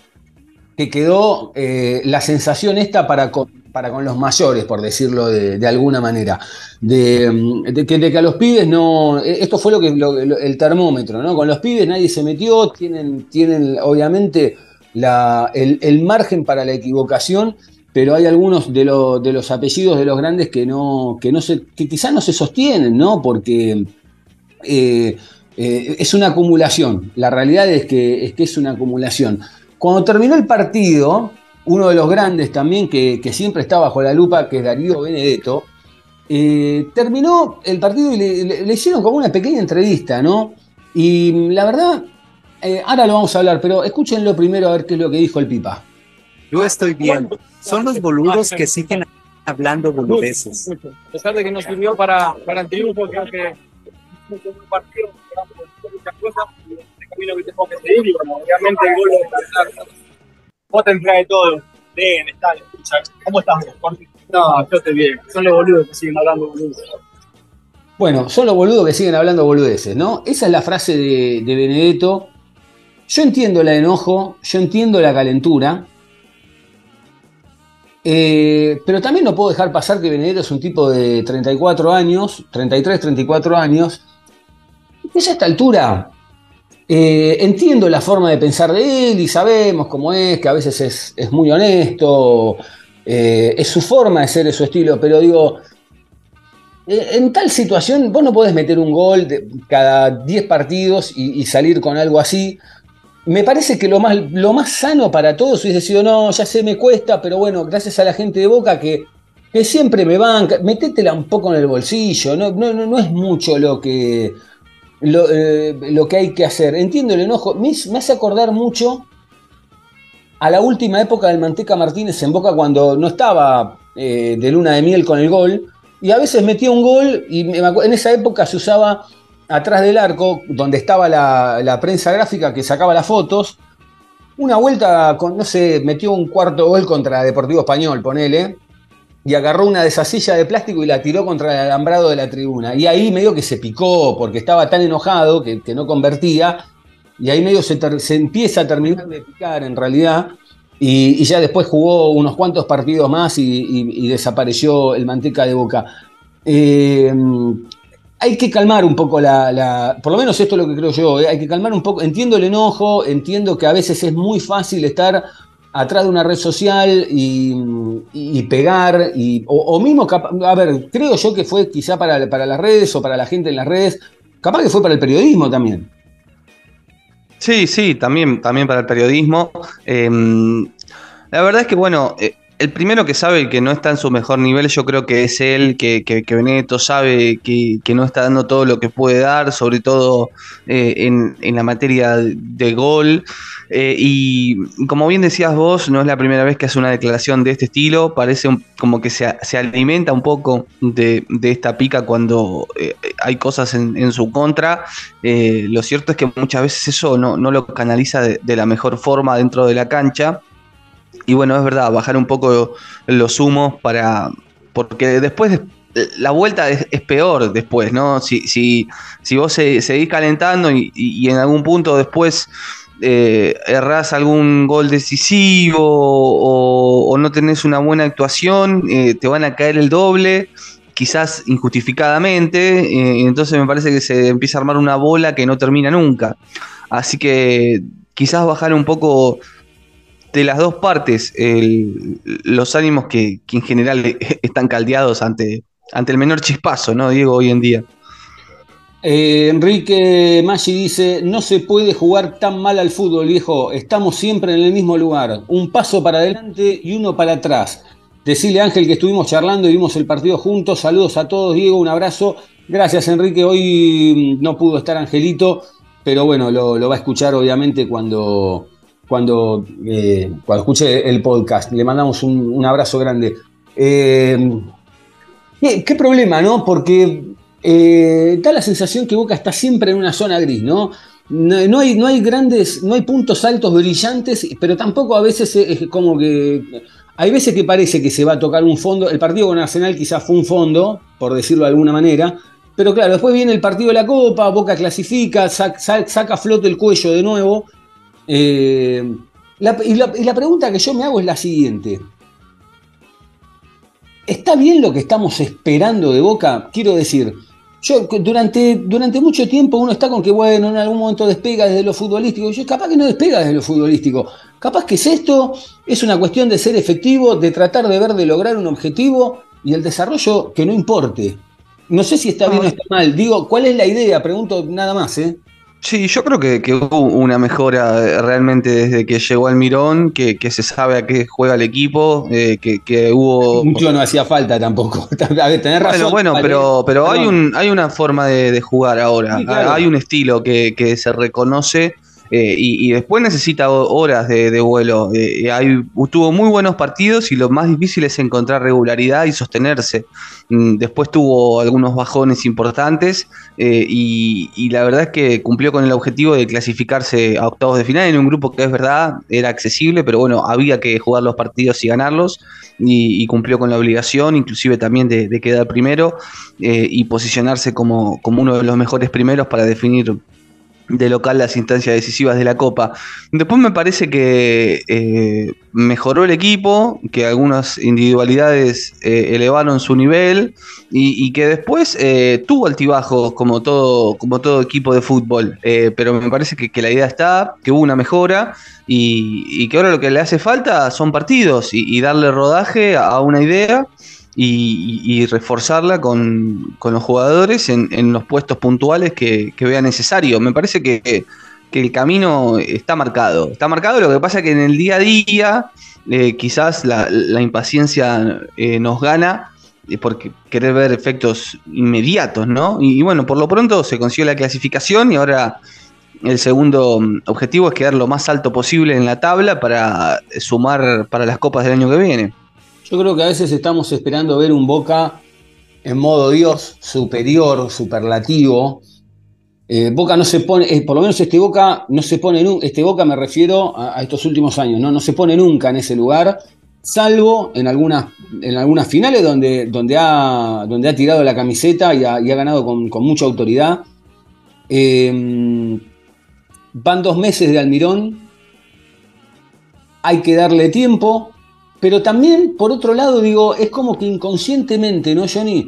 que quedó eh, la sensación esta para con, para con los mayores, por decirlo de, alguna manera. De, que, a los pibes no. Esto fue lo que el termómetro, ¿no? Con los pibes nadie se metió, tienen, tienen obviamente el, margen para la equivocación pero hay algunos de, los apellidos de los grandes que no, que quizás no se sostienen, ¿no? Porque eh, eh, es una acumulación. La realidad es que, es una acumulación. Cuando terminó el partido, uno de los grandes también que, siempre está bajo la lupa, que es Darío Benedetto, eh, terminó el partido y le, hicieron como una pequeña entrevista, ¿no? Y la verdad, ahora lo vamos a hablar, pero escúchenlo primero a ver qué es lo que dijo el Pipa. Yo estoy bien. Son los boludos que siguen hablando boludeces. A pesar de que nos sirvió para, para el triunfo, creo que un partido, muchas cosas, el camino que tenemos que seguir y bueno, obviamente el gol de Vos te de todo, leen, están, escuchan. ¿Cómo estás vos? No, yo estoy bien. Son los boludos que siguen hablando boludeces. Bueno, son los boludos que siguen hablando boludeces, ¿no? Esa es la frase de, de Benedetto. Yo entiendo el enojo, yo entiendo la calentura, eh, pero también no puedo dejar pasar que Benedetto es un tipo de 34 años, 33, 34 años. Y a esta altura eh, entiendo la forma de pensar de él y sabemos cómo es, que a veces es, muy honesto, eh, es su forma de ser, es su estilo, pero digo, en tal situación vos no podés meter un gol de cada 10 partidos y salir con algo así me parece que lo más, lo más sano para todos hubiese sido, no, ya sé, me cuesta, pero bueno, gracias a la gente de Boca que, que siempre me banca, metétela un poco en el bolsillo, no, no, no es mucho lo que, lo, eh, lo, que hay que hacer. Entiendo el enojo, me, hace acordar mucho a la última época del Manteca Martínez en Boca cuando no estaba eh, de luna de miel con el gol, y a veces metía un gol, y en esa época se usaba atrás del arco, donde estaba la, prensa gráfica que sacaba las fotos, una vuelta, con, no sé, metió un cuarto gol contra Deportivo Español, ponele, y agarró una de esas sillas de plástico y la tiró contra el alambrado de la tribuna. Y ahí medio que se picó, porque estaba tan enojado que, no convertía, y ahí medio se, empieza a terminar de picar en realidad, y, ya después jugó unos cuantos partidos más y, desapareció el manteca de boca. Eh, hay que calmar un poco la, Por lo menos esto es lo que creo yo, ¿eh? hay que calmar un poco. Entiendo el enojo, entiendo que a veces es muy fácil estar atrás de una red social y, pegar, y, o, mismo, a ver, creo yo que fue quizá para, para las redes o para la gente en las redes, capaz que fue para el periodismo también. Sí, sí, también, también para el periodismo. Em, la verdad es que, bueno, eh, el primero que sabe que no está en su mejor nivel, yo creo que es él, que, que, sabe que, no está dando todo lo que puede dar, sobre todo eh, en, la materia de gol. Eh, y como bien decías vos, no es la primera vez que hace una declaración de este estilo, parece como que se, alimenta un poco de, esta pica cuando eh, hay cosas en, su contra. lo cierto es que muchas veces eso no, lo canaliza de la mejor forma dentro de la cancha. Y bueno, es verdad, bajar un poco los humos para. Porque después la vuelta es, peor después, ¿no? Si, si, si vos seguís calentando y, en algún punto después eh, errás algún gol decisivo o, no tenés una buena actuación, eh, te van a caer el doble, quizás injustificadamente, eh, entonces me parece que se empieza a armar una bola que no termina nunca. Así que quizás bajar un poco de las dos partes los ánimos que, en general están caldeados ante, ante el menor chispazo, ¿no, Diego, hoy en día? Eh, Enrique Maggi dice, no se puede jugar tan mal al fútbol, viejo. Estamos siempre en el mismo lugar. Un paso para adelante y uno para atrás. Decirle Ángel que estuvimos charlando y vimos el partido juntos. Saludos a todos, Diego, un abrazo. Gracias, Enrique. Hoy mm, no pudo estar Angelito, pero bueno, lo va a escuchar obviamente cuando, cuando, eh, cuando escuche el podcast. Le mandamos un, un abrazo grande. Eh, ¿qué, problema, no? Porque eh, da la sensación que Boca está siempre en una zona gris, ¿no? No, hay, no hay grandes, no hay puntos altos brillantes, pero tampoco a veces es como que. Hay veces que parece que se va a tocar un fondo. El partido con Arsenal quizás fue un fondo, por decirlo de alguna manera. Pero claro, después viene el partido de la Copa, Boca clasifica, sac- sac- saca a flote el cuello de nuevo. Eh, la- y, la, y la pregunta que yo me hago es la siguiente. ¿Está bien lo que estamos esperando de Boca? Quiero decir, yo durante, durante mucho tiempo uno está con que, bueno, en algún momento despega desde lo futbolístico. Yo capaz que no despega desde lo futbolístico. Capaz que es esto, es una cuestión de ser efectivo, de tratar de ver, de lograr un objetivo y el desarrollo que no importe. No sé si está bien o está mal. Digo, ¿cuál es la idea? Pregunto nada más, ¿eh? Sí, yo creo que, que hubo una mejora eh, realmente desde que llegó Almirón, que, que se sabe a qué juega el equipo, eh, que, que hubo... Mucho no hacía falta tampoco. A ver, tenés razón. Bueno, bueno, vale. pero, pero hay, un, hay una forma de, de jugar ahora, Sí, claro. hay un estilo que, que se reconoce eh, y, después necesita ho- horas de, vuelo. Eh, hay, tuvo muy buenos partidos y lo más difícil es encontrar regularidad y sostenerse. Mm, Después tuvo algunos bajones importantes eh, y, la verdad es que cumplió con el objetivo de clasificarse a octavos de final en un grupo que es verdad era accesible, pero bueno, había que jugar los partidos y ganarlos y, cumplió con la obligación, inclusive también de, de quedar primero eh, y posicionarse como, como uno de los mejores primeros para definir de local las instancias decisivas de la Copa. Después me parece que eh, mejoró el equipo, que algunas individualidades eh, elevaron su nivel y, que después eh, tuvo altibajos como todo, como todo equipo de fútbol. Pero me parece que, la idea está, que hubo una mejora y, que ahora lo que le hace falta son partidos y, darle rodaje a una idea y, reforzarla con, con los jugadores en, en los puestos puntuales que, que vea necesario. Me parece que, que el camino está marcado. Está marcado, lo que pasa es que en el día a día eh, quizás la, impaciencia eh, nos gana eh, porque querer ver efectos inmediatos, ¿no? Y, y bueno, por lo pronto se consiguió la clasificación y ahora el segundo mm, objetivo es quedar lo más alto posible en la tabla para sumar para las copas del año que viene. Yo creo que a veces estamos esperando ver un Boca en modo Dios, superior, superlativo. Eh, Boca no se pone, eh, por lo menos este Boca no se pone este Boca me refiero a, estos últimos años, ¿no? no se pone nunca en ese lugar, salvo en algunas, en algunas finales donde, donde, ha, donde ha tirado la camiseta y ha, ganado con, con mucha autoridad. Eh, van dos meses de Almirón, hay que darle tiempo, pero también, por otro lado, digo, es como que inconscientemente, ¿no, Johnny?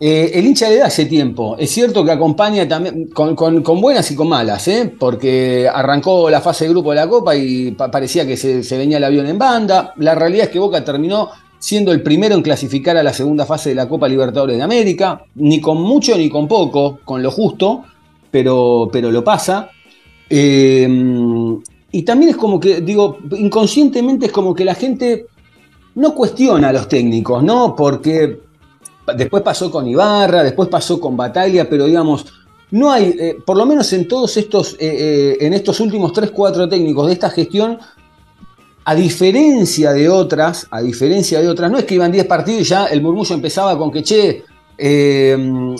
Eh, el hincha le da ese tiempo. Es cierto que acompaña también con, con- buenas y con malas, ¿eh? porque arrancó la fase de grupo de la Copa y pa- parecía que se, se venía el avión en banda. La realidad es que Boca terminó siendo el primero en clasificar a la segunda fase de la Copa Libertadores de América, ni con mucho ni con poco, con lo justo, pero, pero lo pasa. Eh, y también es como que, digo, inconscientemente es como que la gente no cuestiona a los técnicos, ¿no? Porque después pasó con Ibarra, después pasó con Bataglia, pero digamos, no hay, eh, por lo menos en todos estos, eh, eh, en estos últimos 3, 4 técnicos de esta gestión, a diferencia de otras, a diferencia de otras, no es que iban 10 partidos y ya el murmullo empezaba con que, che,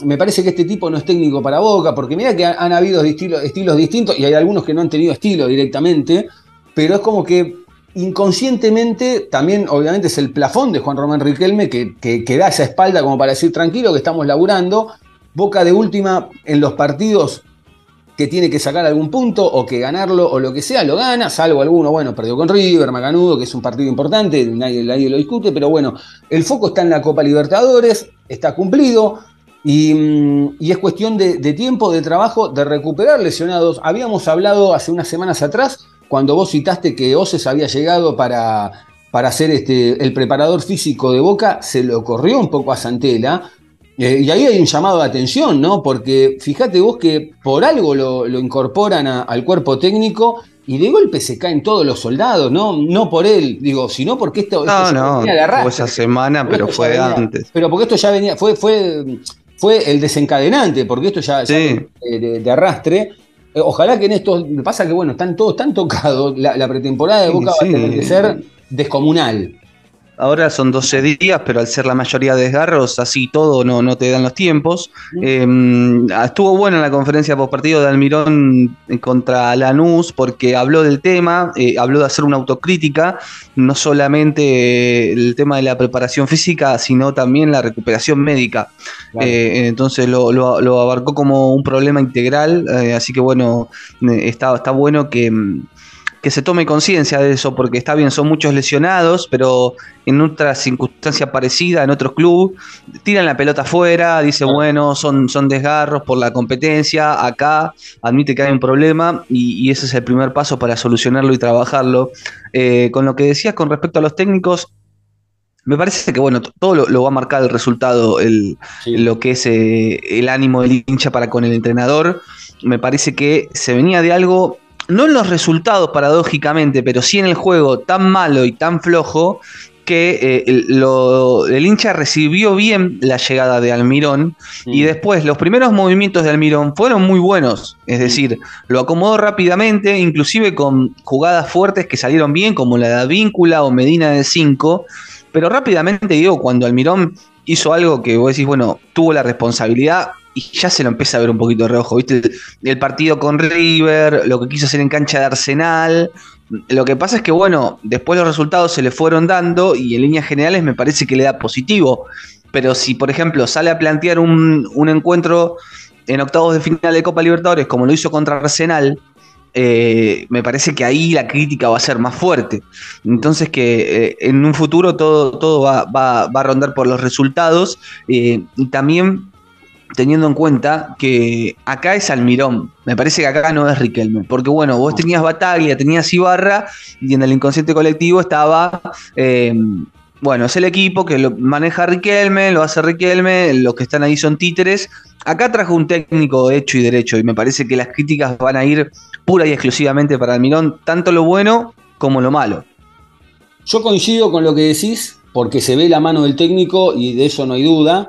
me parece que este tipo no es técnico para Boca, porque mira que han, habido estilo- estilos distintos y hay algunos que no han tenido estilo directamente, pero es como que inconscientemente también obviamente es el plafón de Juan Román Riquelme que, da esa espalda como para decir tranquilo que estamos laburando. Boca de última en los partidos que tiene que sacar algún punto o que ganarlo o lo que sea, lo gana, salvo alguno, bueno, perdió con River, Macanudo, que es un partido importante, nadie, lo discute, pero bueno, el foco está en la Copa Libertadores, está cumplido y, mm, es cuestión de tiempo, de trabajo, de recuperar lesionados. Habíamos hablado hace unas semanas atrás cuando vos citaste que Oces había llegado para, para ser este, el preparador físico de Boca, se lo corrió un poco a Santela. Eh, y ahí hay un llamado de atención, ¿no? Porque fíjate vos que por algo lo, lo incorporan a- al cuerpo técnico y de golpe se caen todos los soldados, ¿no? No por él, digo, sino porque esto, No, esto no, venía de fue esa semana, pero fue venía- antes. Pero porque esto ya venía, fue, fue, fue el desencadenante, porque esto ya, Sí. de- de arrastre. Eh, Ojalá que en estos. Pasa que, bueno, están todos tan tocados. La, la pretemporada de Sí, Boca va a tener que ser descomunal. Ahora son 12 días, pero al ser la mayoría desgarros, así todo no, no te dan los tiempos. Eh, estuvo bueno en la conferencia post partido de Almirón contra Lanús porque habló del tema, eh, habló de hacer una autocrítica, no solamente eh, el tema de la preparación física, sino también la recuperación médica. Claro. Eh, entonces lo, lo- lo abarcó como un problema integral, así que bueno, está, está bueno que, mm, que se tome conciencia de eso, porque está bien, son muchos lesionados, pero en otra circunstancia parecida, en otros clubes, tiran la pelota afuera, dice, bueno, son, son desgarros por la competencia, acá admite que hay un problema y, y ese es el primer paso para solucionarlo y trabajarlo. Eh, con lo que decías con respecto a los técnicos, me parece que bueno, todo lo, lo va a marcar el resultado, el, Sí. lo que es eh, el ánimo del hincha para con el entrenador. Me parece que se venía de algo, no en los resultados paradójicamente, pero sí en el juego tan malo y tan flojo que eh, el, lo- el hincha recibió bien la llegada de Almirón y Mm. después los primeros movimientos de Almirón fueron muy buenos, es decir, lo acomodó rápidamente, inclusive con jugadas fuertes que salieron bien, como la de Víncula o Medina de 5, pero rápidamente digo, cuando Almirón hizo algo que vos decís, bueno, tuvo la responsabilidad y ya se lo empieza a ver un poquito de reojo, ¿viste? El partido con River, lo que quiso hacer en cancha de Arsenal. Lo que pasa es que, bueno, después los resultados se le fueron dando y en líneas generales me parece que le da positivo. Pero si, por ejemplo, sale a plantear un, un encuentro en octavos de final de Copa Libertadores, como lo hizo contra Arsenal, eh, me parece que ahí la crítica va a ser más fuerte. Entonces que eh, en un futuro todo, todo va, va- va a rondar por los resultados eh, y también teniendo en cuenta que acá es Almirón, me parece que acá no es Riquelme, porque bueno, vos tenías Bataglia, tenías Ibarra y en el inconsciente colectivo estaba... eh, bueno, es el equipo que lo maneja Riquelme, lo hace Riquelme, los que están ahí son títeres. Acá trajo un técnico hecho y derecho y me parece que las críticas van a ir pura y exclusivamente para Almirón, tanto lo bueno como lo malo. Yo coincido con lo que decís, porque se ve la mano del técnico y de eso no hay duda,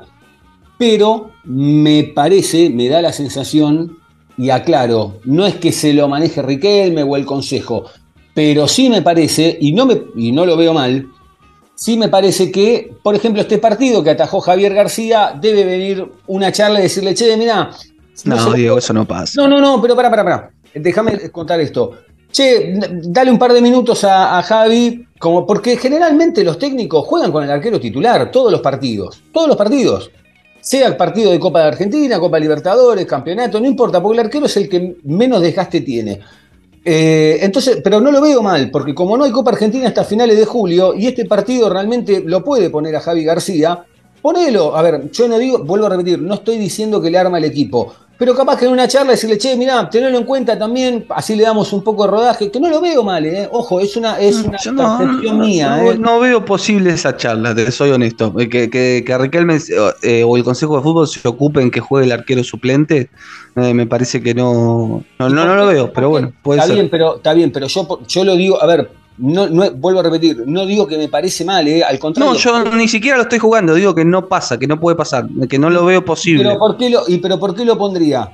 pero me parece, me da la sensación, y aclaro, no es que se lo maneje Riquelme o el Consejo, pero sí me parece, y no, me, y no lo veo mal, sí me parece que, por ejemplo, este partido que atajó Javier García, debe venir una charla y decirle, che, mirá, No, Diego, eso no pasa. no, no, no, pero para, para, para. Déjame contar esto. Che, dale un par de minutos a, a Javi, como, porque generalmente los técnicos juegan con el arquero titular todos los partidos, todos los partidos. Sea el partido de Copa de Argentina, Copa Libertadores, campeonato, no importa, porque el arquero es el que menos desgaste tiene. Eh, entonces, pero no lo veo mal, porque como no hay Copa Argentina hasta finales de julio, y este partido realmente lo puede poner a Javi García, ponelo. A ver, yo no digo, vuelvo a repetir, no estoy diciendo que le arma el equipo, pero capaz que en una charla decirle, che, mirá, tenerlo en cuenta también, así le damos un poco de rodaje, que no lo veo mal, ¿eh? Ojo, es una, es una Yo no, percepción no- mía, no- ¿eh? no veo posible esa charla, te soy honesto. Eh, Que, que, que Riquelme eh, o el Consejo de Fútbol se ocupen que juegue el arquero suplente, eh, me parece que no, no, no, no lo veo, pero bueno, puede está ser. bien, pero está bien, pero yo, yo lo digo, a ver, no, no, vuelvo a repetir, no digo que me parece mal, ¿eh? Al contrario. No, yo ni siquiera lo estoy jugando, digo que no pasa, que no puede pasar, que no lo veo posible. pero ¿por qué lo, y pero ¿por qué lo pondría?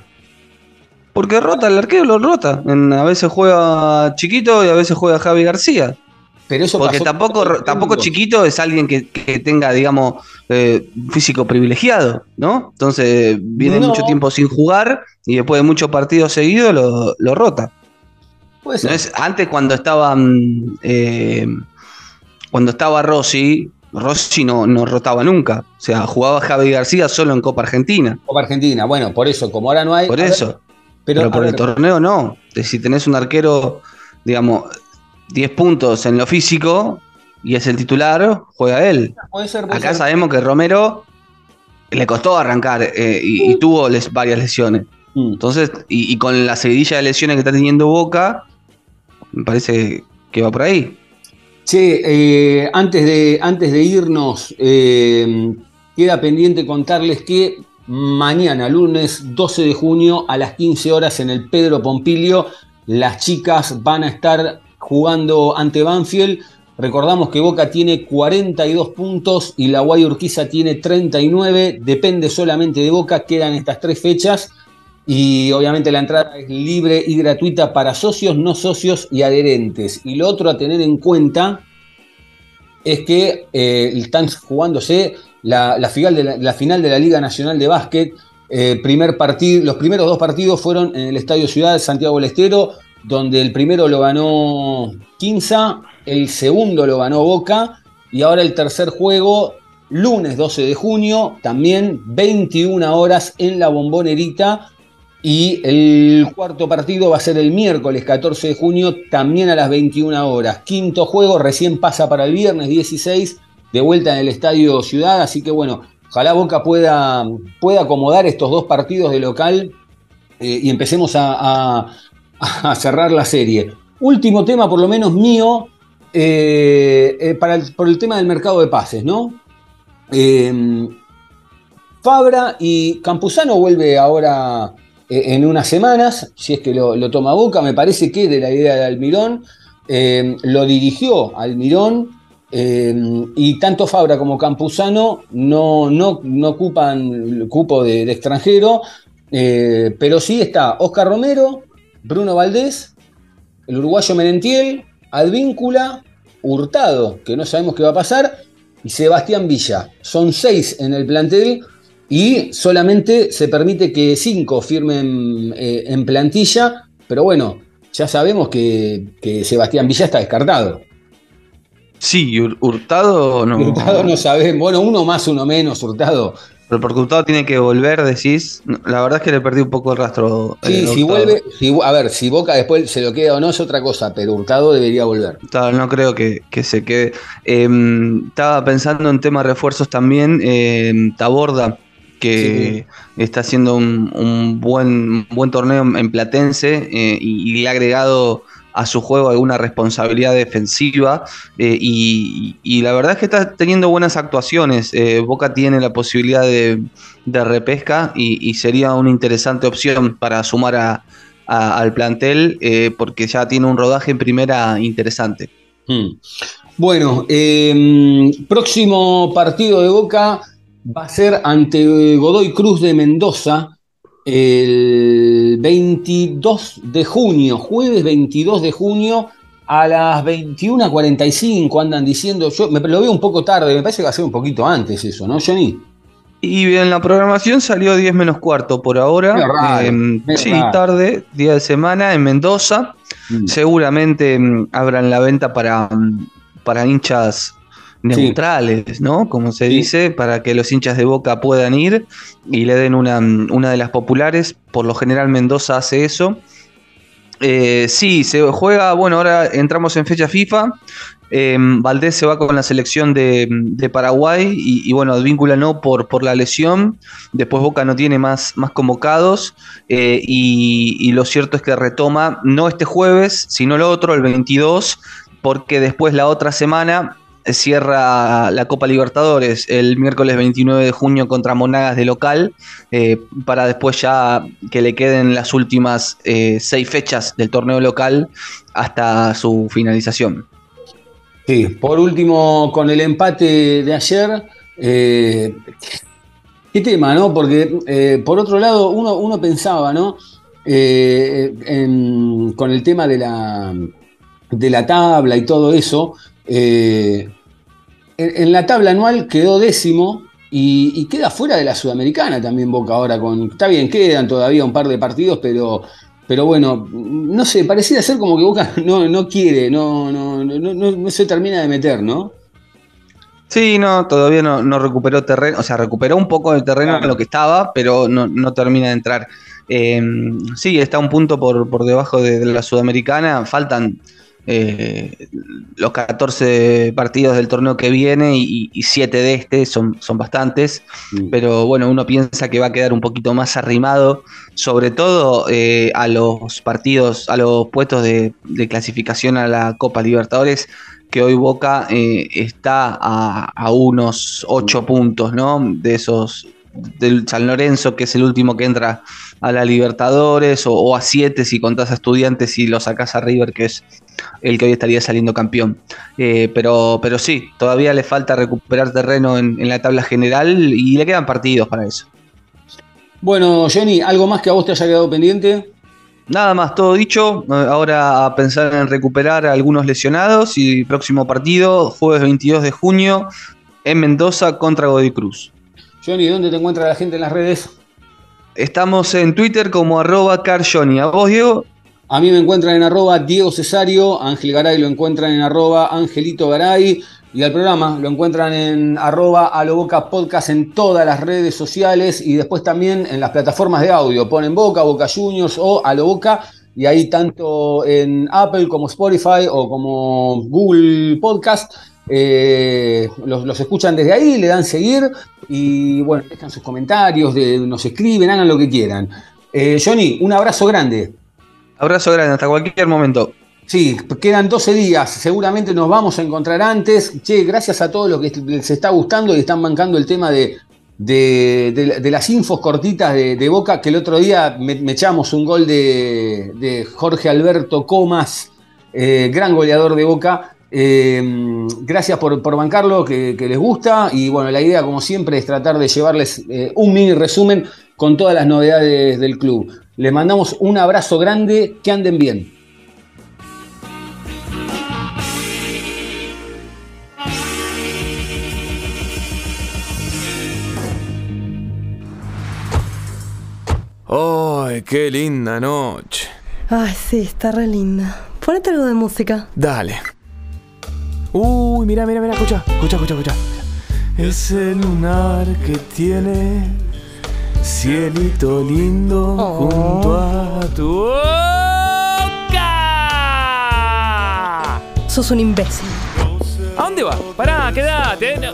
Porque rota, el arquero lo rota. En- a veces juega Chiquito y a veces juega Javi García. Pero eso Porque pasó tampoco, tampoco. Chiquito es alguien que, que tenga, digamos, eh, físico privilegiado, ¿no? Entonces viene No. mucho tiempo sin jugar y después de muchos partidos seguidos lo, lo rota. Puede ser. ¿No es? Antes cuando estaba mm, eh, cuando estaba Rossi, Rossi no, no rotaba nunca. O sea, jugaba Javi García solo en Copa Argentina. Copa Argentina, bueno, por eso, como ahora no hay. Por ver, eso. pero, por el torneo no. Si tenés un arquero, digamos, 10 puntos en lo físico y es el titular, juega él. puede ser, puede Acá ser. sabemos que Romero le costó arrancar eh, y, y tuvo les- varias lesiones. Mm. Entonces, y, y con la seguidilla de lesiones que está teniendo Boca, Me parece que va por ahí. Che, eh, antes, de, antes de irnos, eh, queda pendiente contarles que mañana, lunes 12 de junio, a las 15 horas en el Pedro Pompilio, las chicas van a estar jugando ante Banfield. Recordamos que Boca tiene 42 puntos y la Guay Urquiza tiene 39. Depende solamente de Boca, quedan estas tres fechas. Y obviamente la entrada es libre y gratuita para socios, no socios y adherentes. Y lo otro a tener en cuenta es que eh, están jugándose la, final de la, la final de la Liga Nacional de Básquet. Eh, primer partido, los primeros dos partidos fueron en el Estadio Ciudad de Santiago del Estero, donde el primero lo ganó Quinza, el segundo lo ganó Boca, y ahora el tercer juego, lunes 12 de junio, también 21 horas en la bombonerita. Y el cuarto partido va a ser el miércoles 14 de junio, también a las 21 horas. Quinto juego recién pasa para el viernes 16, de vuelta en el Estadio Ciudad. Así que bueno, ojalá Boca pueda, pueda acomodar estos dos partidos de local eh, y empecemos a, cerrar la serie. Último tema, por lo menos mío, eh, eh, para el, por el tema del mercado de pases, ¿no? Fabra y Campuzano vuelve ahora en unas semanas, si es que lo, toma Boca, me parece que de la idea de Almirón, lo dirigió Almirón, eh, y tanto Fabra como Campuzano no, no, ocupan el cupo de, extranjero, eh, pero sí está Oscar Romero, Bruno Valdés, el uruguayo Merentiel, Advíncula, Hurtado, que no sabemos qué va a pasar, y Sebastián Villa. Son seis en el plantel y solamente se permite que cinco firmen eh, en plantilla, pero bueno, ya sabemos que, que Sebastián Villa está descartado. Sí, Hurtado no. Hurtado no sabemos. Bueno, uno más, uno menos, Hurtado. Pero porque Hurtado tiene que volver, decís. La verdad es que le perdí un poco el rastro. Sí, eh, si vuelve. Si, a ver, si Boca después se lo queda o no es otra cosa, pero Hurtado debería volver. No creo que, que se quede. Eh, estaba pensando en temas de refuerzos también. Eh, Taborda, que sí. está haciendo un, un, buen, buen torneo en Platense eh, y, le ha agregado a su juego alguna responsabilidad defensiva eh, y, y, la verdad es que está teniendo buenas actuaciones. Eh, Boca tiene la posibilidad de, de repesca y, y, sería una interesante opción para sumar a, a, al plantel porque ya tiene un rodaje en primera interesante. Hmm. Bueno, eh, próximo partido de Boca va a ser ante Godoy Cruz de Mendoza el 22 de junio, jueves 22 de junio a las 21.45 andan diciendo, yo me lo veo un poco tarde, me parece que va a ser un poquito antes eso, ¿no, Johnny? Y en la programación salió 10 menos cuarto por ahora. Raro, eh, sí, raro. tarde, día de semana en Mendoza. Mm. Seguramente mm, abran la venta para, mm, para hinchas neutrales, sí. ¿no? Como se sí. dice, para que los hinchas de Boca puedan ir y le den una, una de las populares. Por lo general Mendoza hace eso. Eh, sí, se juega, bueno, ahora entramos en fecha FIFA. Eh, Valdés se va con la selección de, de Paraguay y, y, bueno, Advíncula no por, por la lesión. Después Boca no tiene más, más convocados eh, y, y, lo cierto es que retoma no este jueves, sino el otro, el 22, porque después la otra semana cierra la Copa Libertadores el miércoles 29 de junio contra Monagas de local, eh, para después ya que le queden las últimas eh, seis fechas del torneo local hasta su finalización. Sí, por último, con el empate de ayer, eh, qué tema, ¿no? Porque por otro lado, uno, uno pensaba, ¿no? Con el tema de la, de la tabla y todo eso, eh, en, la tabla anual quedó décimo y, y, queda fuera de la Sudamericana también Boca ahora con. Está bien, quedan todavía un par de partidos, pero. Pero bueno, no sé, pareciera ser como que Boca no, no quiere, no, no, no, no, se termina de meter, ¿no? Sí, no, todavía no, no recuperó terreno, o sea, recuperó un poco el terreno claro. en lo que estaba, pero no, no termina de entrar. Eh, sí, está un punto por, por debajo de, de la Sudamericana, faltan eh, los 14 partidos del torneo que viene y, 7 de este son, son bastantes, Mm. pero bueno, uno piensa que va a quedar un poquito más arrimado, sobre todo eh, a los partidos, a los puestos de, de clasificación a la Copa Libertadores, que hoy Boca eh, está a, a unos 8 puntos, ¿no? De esos del San Lorenzo, que es el último que entra a la Libertadores, o, o a 7 si contás a estudiantes y lo sacás a River, que es el que hoy estaría saliendo campeón. Eh, pero, pero sí, todavía le falta recuperar terreno en, en la tabla general y le quedan partidos para eso. Bueno, Johnny, ¿algo más que a vos te haya quedado pendiente? Nada más, todo dicho. Ahora a pensar en recuperar a algunos lesionados y próximo partido, jueves 22 de junio, en Mendoza contra Godoy Cruz. Johnny, ¿dónde te encuentra la gente en las redes? Estamos en Twitter como arroba carjohnny. ¿A vos, Diego? A mí me encuentran en arroba Diego Cesario, a Ángel Garay lo encuentran en arroba Angelito Garay y al programa lo encuentran en arroba Aloboca Podcast en todas las redes sociales y después también en las plataformas de audio. Ponen Boca, Boca Juniors o Aloboca y ahí tanto en Apple como Spotify o como Google Podcast eh, los, los escuchan desde ahí, le dan seguir y bueno, dejan sus comentarios, de- nos escriben, hagan lo que quieran. Eh, Johnny, un abrazo grande. Abrazo grande, hasta cualquier momento. Sí, quedan 12 días, seguramente nos vamos a encontrar antes. Che, gracias a todos los que les está gustando y están bancando el tema de, de, las infos cortitas de, Boca, que el otro día me, echamos un gol de, Jorge Alberto Comas, eh, gran goleador de Boca. Eh, gracias por, por bancarlo, que, que les gusta. Y bueno, la idea, como siempre, es tratar de llevarles eh, un mini resumen con todas las novedades del club. Les mandamos un abrazo grande, que anden bien. ¡Ay, qué linda noche! Ay, sí, está re linda. Ponete algo de música. Dale. Uy, mira, mira, mira, escucha, escucha, escucha, escucha. Es el lunar que tiene cielito lindo Oh. junto a tu boca. Sos un imbécil. ¿A dónde vas? Pará, quédate. no.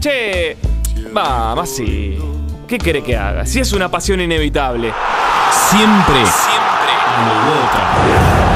Che, vamos así. ¿Qué quiere que haga? Si es una pasión inevitable. Siempre. Siempre. Boca.